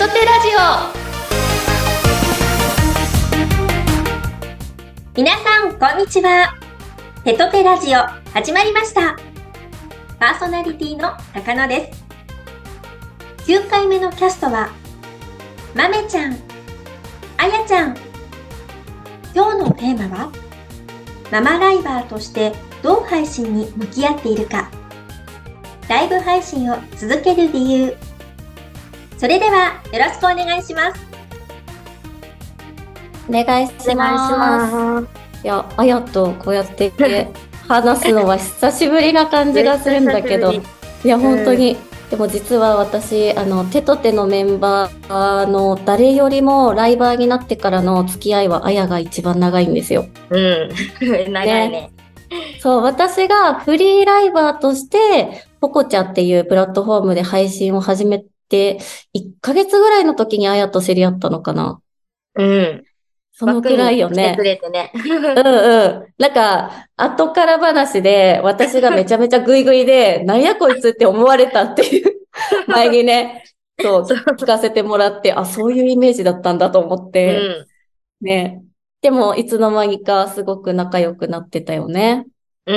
トテラジオ。皆さんこんにちは。テトテラジオ始まりました。パーソナリティの高野です。9回目のキャストはまめちゃんあやちゃん。今日のテーマはママライバーとしてどう配信に向き合っているか。ライブ配信を続ける理由。それではよろしくお願いしますお願いします。いや、あやとこうやって話すのは久しぶりな感じがするんだけど、いや、本当に。でも実は私、あの、手と手のメンバーの誰よりもライバーになってからの付き合いはあやが一番長いんですよ。うん。長いね。そう、私がフリーライバーとして、ポコチャっていうプラットフォームで配信を始めて、1ヶ月ぐらいの時にあやと知り合ったのかな？うん。そのくらいよねく。れてね。うんうん。なんか、後から話で、私がめちゃめちゃグイグイで、なんやこいつって思われたっていう、前にね、そう、聞かせてもらって、あ、そういうイメージだったんだと思っうて、ん。ね。でも、いつの間にかすごく仲良くなってたよね。う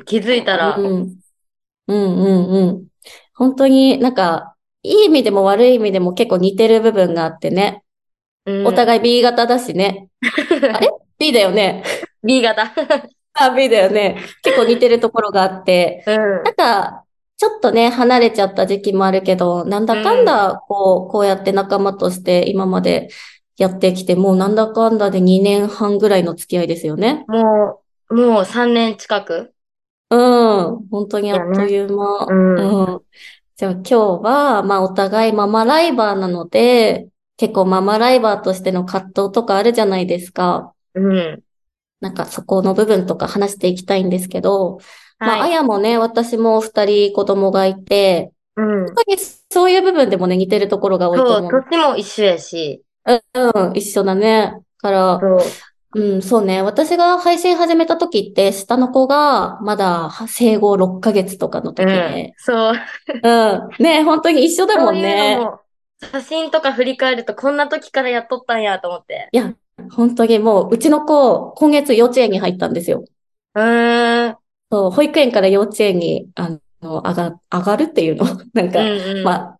ん。気づいたら、うん。うんうんうん。本当になんか、いい意味でも悪い意味でも結構似てる部分があってね。うんお互い B 型だしね。あれ ?B だよね。B 型。あ、B だよね。結構似てるところがあって。うん。なんか、ちょっとね、離れちゃった時期もあるけど、なんだかんだ、こう、こうやって仲間として今までやってきて、もうなんだかんだで2年半ぐらいの付き合いですよね。もう、もう3年近くうん。本当にあっという間。うんうん。じゃあ今日は、まあお互いママライバーなので、結構ママライバーとしての葛藤とかあるじゃないですか。うん。なんかそこの部分とか話していきたいんですけど、まあ、あはい。やもね、私も二人子供がいて、うん。そういう部分でもね、似てるところが多いとそう、思う。年も一緒やし、うん、一緒だね。から、そう。うん、そうね。私が配信始めた時って、下の子がまだ生後6ヶ月とかの時うんで。。そう。うん。ね、本当に一緒だもんそういうね。のも、写真とか振り返ると、こんな時からやっとったんやと思って。いや、本当にもう、うちの子、今月幼稚園に入ったんですよ。うーん。そう、保育園から幼稚園に、あの、上が、上がるっていうの？なんか、うんうん。まあ、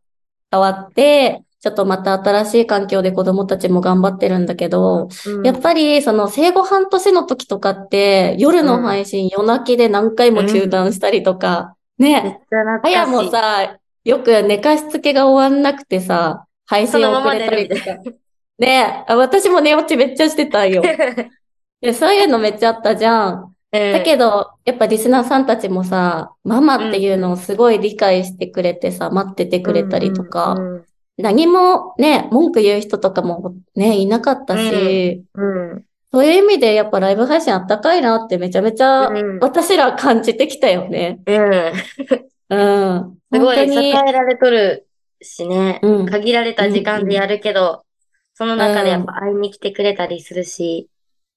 変わって、ちょっとまた新しい環境で子供たちも頑張ってるんだけど、うんやっぱりその生後半年の時とかって、夜の配信夜泣きで何回も中断したりとか、めっね。あやもさ、よく寝かしつけが終わんなくてさ、配信遅れたりとそのか。ね、あ私も寝落ちめっちゃしてたんよ。でそういうのめっちゃあったじゃん。だけど、やっぱリスナーさんたちもさ、ママっていうのをすごい理解してくれてさ、待っててくれたりとか、うん何もね、文句言う人とかもね、いなかったし、うん。そういう意味でやっぱライブ配信あったかいなってめちゃめちゃうん私ら感じてきたよね。うん。うん。すご本当い支えに、られとるしね。うん限られた時間でやるけど、その中でやっぱ会いに来てくれたりするし。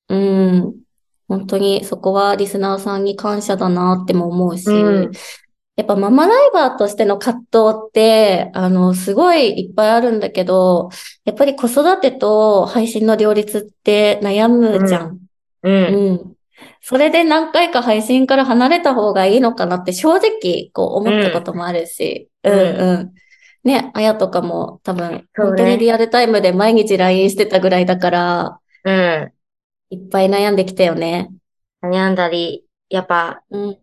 うん。本当にそこはリスナーさんに感謝だなっても思うし、うんやっぱママライバーとしての葛藤って、あの、すごいいっぱいあるんだけど、やっぱり子育てと配信の両立って悩むじゃん。う。うんん。それで何回か配信から離れた方がいいのかなって正直こう思ったこともあるし、ううんんうん。ね、あやとかも多分本当にリアルタイムで毎日 LINE してたぐらいだから、うん。いっぱい悩んできたよね。悩んだり、やっぱうん、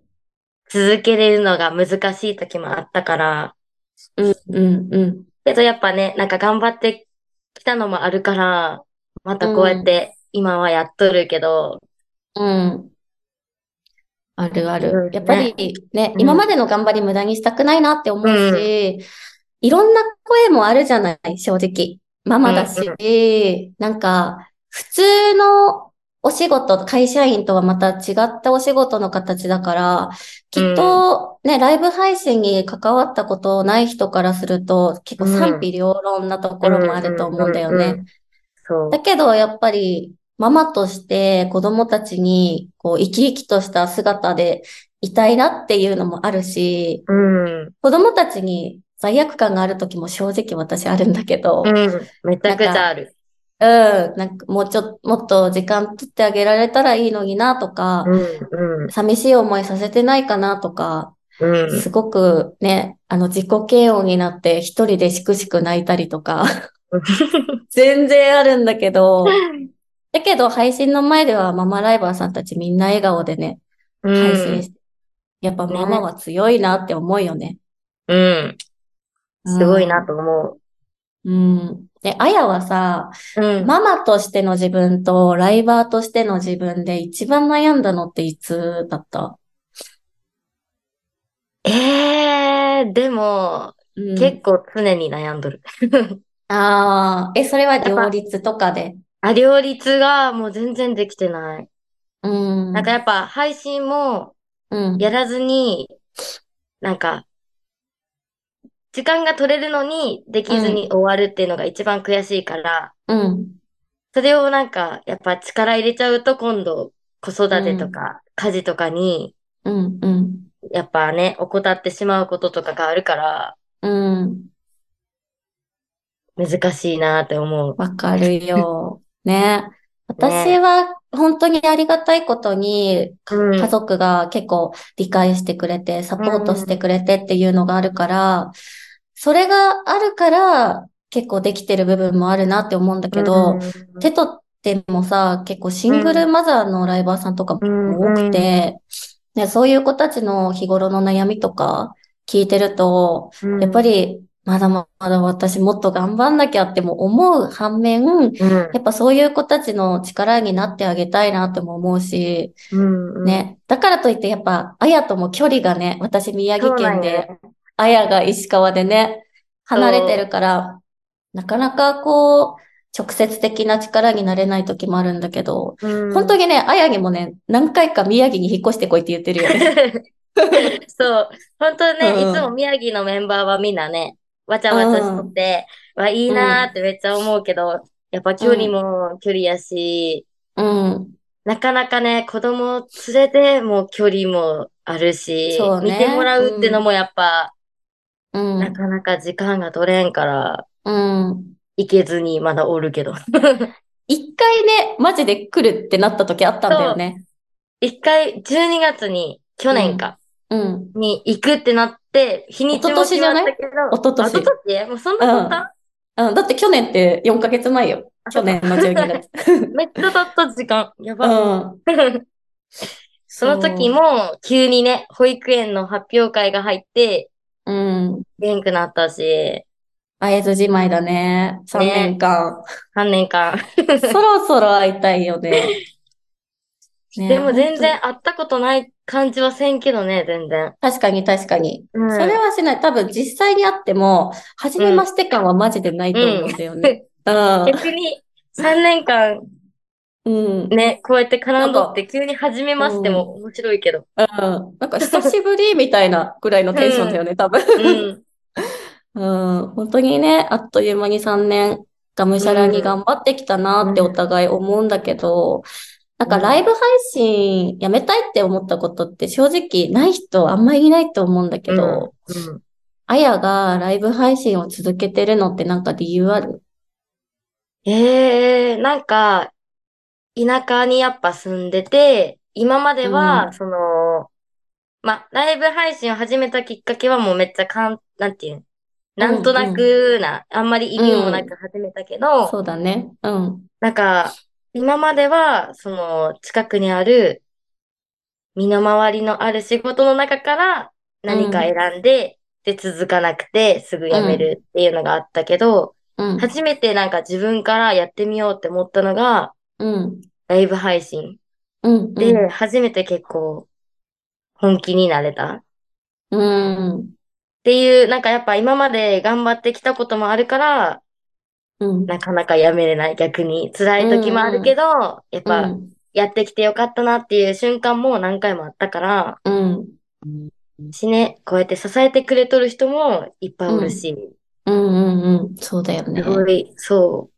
続けれるのが難しい時もあったから。うん、うん、うん。けどやっぱね、なんか頑張ってきたのもあるから、またこうやって今はやっとるけど、うん。あるある。うんやっぱりね、うん今までの頑張り無駄にしたくないなって思うし、いろんな声もあるじゃない、正直。ママだし、うんなんか、普通のお仕事、会社員とはまた違ったお仕事の形だから、きっとね、ライブ配信に関わったことない人からすると、結構賛否両論なところもあると思うんだようんうんうんね。だけど、やっぱり、ママとして子供たちに、こう、生き生きとした姿でいたいなっていうのもあるし、うん。子供たちに罪悪感がある時も正直私あるんだけど、うん。めちゃくちゃある。うん、なんかもうちょっと、もっと時間取ってあげられたらいいのになとか、うん、寂しい思いさせてないかなとか、うん。うん。すごくね、あの自己嫌悪になって一人でしくしく泣いたりとか、全然あるんだけど、だけど配信の前ではママライバーさんたちみんな笑顔でね、配信して、やっぱママは強いなって思うよね。うん。すごいなと思うん。で、あやはさ、う。うん。ママとしての自分とライバーとしての自分で一番悩んだのっていつだった？えー、でも、うん。結構常に悩んどる。ああ、え、それは両立とかで？あ、両立がもう全然できてない。うん。なんかやっぱ配信もうん。やらずに、なんか、時間が取れるのにできずに終わるっていうのが一番悔しいから、うん。それをなんか、やっぱ力入れちゃうと今度子育てとか家事とかに、うん。うん。やっぱね、怠ってしまうこととかがあるから、うん。難しいなって思う。わかるよ。ね。私は本当にありがたいことに、うん家族が結構理解してくれて、サポートしてくれてっていうのがあるから、それがあるから結構できてる部分もあるなって思うんだけど、テトってもさ、結構シングルマザーのライバーさんとかも多くて、ね、そういう子たちの日頃の悩みとか聞いてると、うん。やっぱ、りまだまだ私もっと頑張んなきゃっても思う反面、うん。やっぱそういう子たちの力になってあげたいなっても思うし、うんうん、ね。だからといってやっぱ、あやとも距離がね、私宮城県で、あやが石川でね、離れてるから、なかなかこう、直接的な力になれない時もあるんだけど、うん本当にね、あやにもね、何回か宮城に引っ越してこいって言ってるよね。そう。本当ね、うんいつも宮城のメンバーはみんなね、わちゃわちゃしとって、わ、いいなーってめっちゃ思うけど、やっぱ距離も距離やし、うん。なかなかね、子供を連れても距離もあるし、ね見てもらうってのもやっぱ、うん。なかなか時間が取れんから、うん。行けずにまだおるけど。一回ね、マジで来るってなった時あったんだよね。一回、12月に、去年か、うん。に行くってなって、日にちも決まったけど、一昨年あ一昨年？もうそんな経った、うん。だって去年って4ヶ月前よ。去年の12月。めっちゃ経った時間。やうば。ん。その時も、急にね、保育園の発表会が入って、うん。元くなったし、会えずじまいだね。3年間。3年間。そろそろ会いたいよね。ねでも全本然会ったことない感じはせんけどね、全然。当確かに確かに。うんそれはしない。多分実際に会っても、初めまして感はマジでないと思うんだよね。逆に、3年間うん。うん。ね、こうやって絡んどって急に始めましても面白いけど。うん。なんか久しぶりみたいなぐらいのテンションだよね、多分。うん。うん。本当にね、あっという間に3年、がむしゃらに頑張ってきたなってうんお互い思うんだけど、なんかライブ配信やめたいって思ったことって正直ない人あんまりいないと思うんだけど、うんあやがライブ配信を続けてるのってなんか理由ある？ええなんか、田舎にやっぱ住んでて、今までは、うんその、ま、ライブ配信を始めたきっかけはもうめっちゃかん、なんていうの？なんとなくな、あんまり意味もなく始めたけど、そうだね。うん。なんか、今までは、その、近くにある、身の回りのある仕事の中から何か選んで、で、続かなくて、すぐ辞めるっていうのがあったけど、うん。初めてなんか自分からやってみようって思ったのが、うん。ライブ配信。うん。で、初めて結構、本気になれた。っうん。ていう、なんかやっぱ今まで頑張ってきたこともあるから、うん。なかなかやめれない。逆に辛い時もあるけど、やっぱうん。やってきてよかったなっていう瞬間も何回もあったから、うん。しね、こうやって支えてくれとる人もいっぱいおるし、うん。うん。うん。そうだよね。すごい、そう、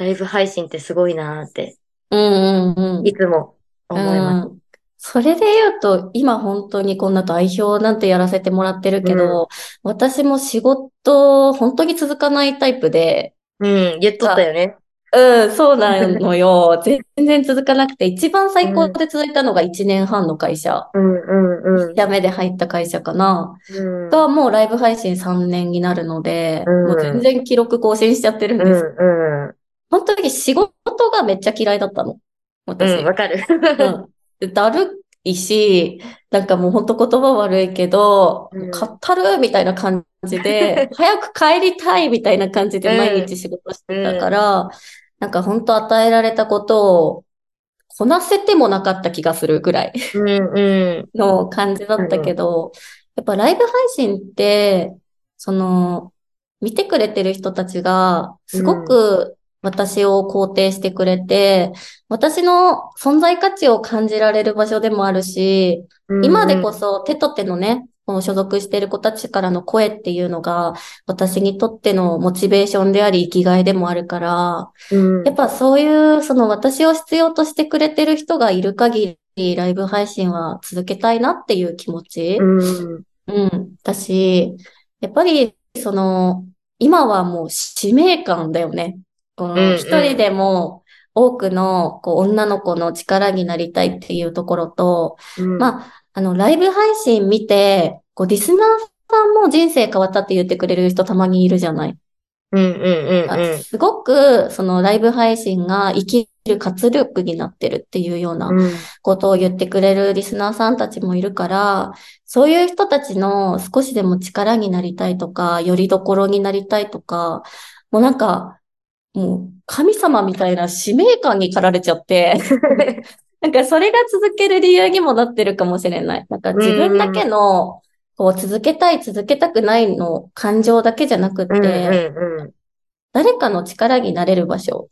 ライブ配信ってすごいなーって、うん。うん。うん。いつも思います。うんそれで言うと、今本当にこんな代表なんてやらせてもらってるけど、私も仕事、本当に続かないタイプで、うん、言っとったよね。うん、そうなのよ。全然続かなくて、一番最高で続いたのが1年半の会社。うんうんうん。辞めで入った会社かな。うんが、もうライブ配信3年になるので、うんもう全然記録更新しちゃってるんうです。んうん。本当に仕事がめっちゃ嫌いだったの。私。うん、わかる。うんでだるいし、なんかもう本当言葉悪いけど、うんかったるみたいな感じで、早く帰りたいみたいな感じで毎日仕事してたから、なんか本当与えられたことをこなせてもなかった気がするぐらいうんうん。の感じだったけど、やっぱライブ配信って、その、見てくれてる人たちが、すごく私を肯定してくれて、私の存在価値を感じられる場所でもあるし、今でこそ手と手のね、この所属している子たちからの声っていうのが、私にとってのモチベーションであり、生きがいでもあるから、うん、やっぱそういう、その私を必要としてくれてる人がいる限り、ライブ配信は続けたいなっていう気持ち。うん、うん。だし、やっぱり、その、今はもう使命感だよね。こうんうん。の一人でも多くのこう女の子の力になりたいっていうところと、うん、まあ、あの、ライブ配信見て、こう、リスナーさんも人生変わったって言ってくれる人たまにいるじゃない。うん、うん、うん、すごく、そのライブ配信が生きる活力になってるっていうようなうん、ことを言ってくれるリスナーさんたちもいるから、そういう人たちの少しでも力になりたいとか、よりどころになりたいとか、もうなんか、もう神様みたいな使命感に駆られちゃって、なんかそれが続ける理由にもなってるかもしれない。なんか自分だけの、こう続けたい、続けたくないの感情だけじゃなくうん、て、う誰かの力になれる場所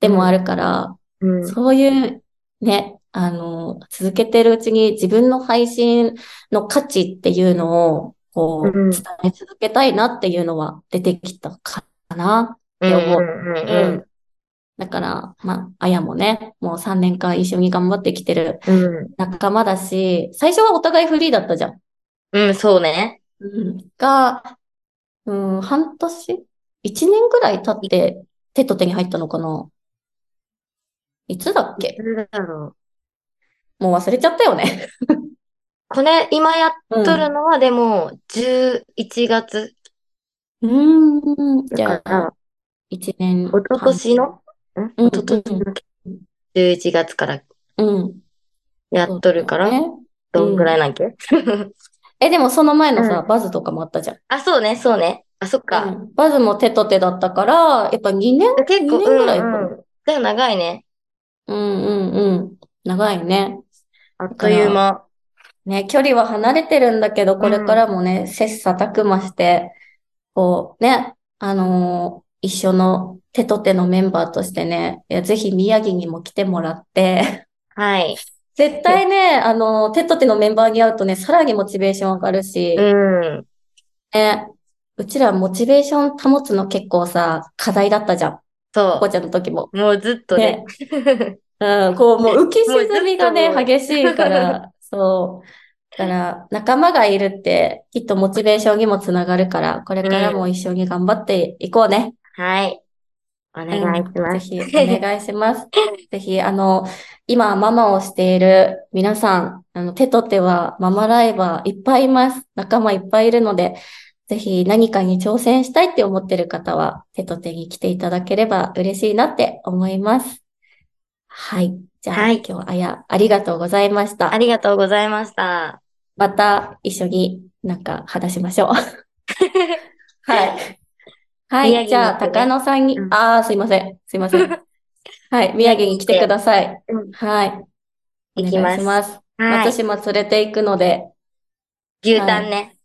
でもあるから、そういうね、あの、続けてるうちに自分の配信の価値っていうのを、こう、うん。伝え続けたいなっていうのは出てきたかな。うん、思ううん、うん。だから、まあ、あやもね、もう3年間一緒に頑張ってきてるうん、仲間だし、最初はお互いフリーだったじゃん。うん、そうね。うん。が、うん、半年 ?1 年ぐらい経って手と手に入ったのかないつだっけ？誰だろう。もう忘れちゃったよね。これ、今やっうんとるのは、でも、11月うーん、じゃあ、一年一昨年の、ん？うん一昨年の11月から半、うん。やっとるから、ね。どんぐらいなんけ？え、でもその前のさ、うバズとかもあったじゃん。あ、そうね、そうね。あ、そっうか。ん。バズも手と手だったから、やっぱ2年？結構、2年ぐらいかなうんうん。じゃあ長いね。うんうんうん。長いね。あっという間。ね、距離は離れてるんだけど、これからもね、切磋琢磨して、こう、ね、あのー一緒の手と手のメンバーとしてね、いや、ぜひ宮城にも来てもらって、はい。絶対ね、あの、手と手のメンバーに会うとね、さらにモチベーション上がるし、うん。ね、うちらモチベーション保つの結構さ、課題だったじゃん。こそこちゃんの時も。う。もうずっとね。うん、こう、もう 浮き沈みがね、激しいから、そう。だから、仲間がいるって、きっとモチベーションにもつながるから、これからも一緒に頑張っていこうね。はい。お願いします。ぜひ、お願いします。ぜひ、あの、今、ママをしている皆さん、あの、手と手はママライバーいっぱいいます。仲間いっぱいいるので、ぜひ何かに挑戦したいって思ってる方は、手と手に来ていただければ嬉しいなって思います。はい。じゃあ、はい今日はあや、ありがとうございましたあ。りがとうございました。また一緒になんか話しましょう。はい。はい。じゃあ、高野さんに、うんああ、すいません。すいません。はい。宮城に来てください。うんはい。お行きます。します。はい。私も連れて行くので、牛タンね。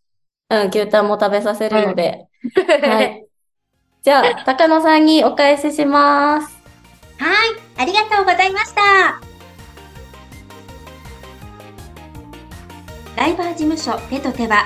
うん、牛タンも食べさせるので、はい。じゃあ、高野さんにお返しします。はい、ありがとうございました。ライバー事務所手と手は、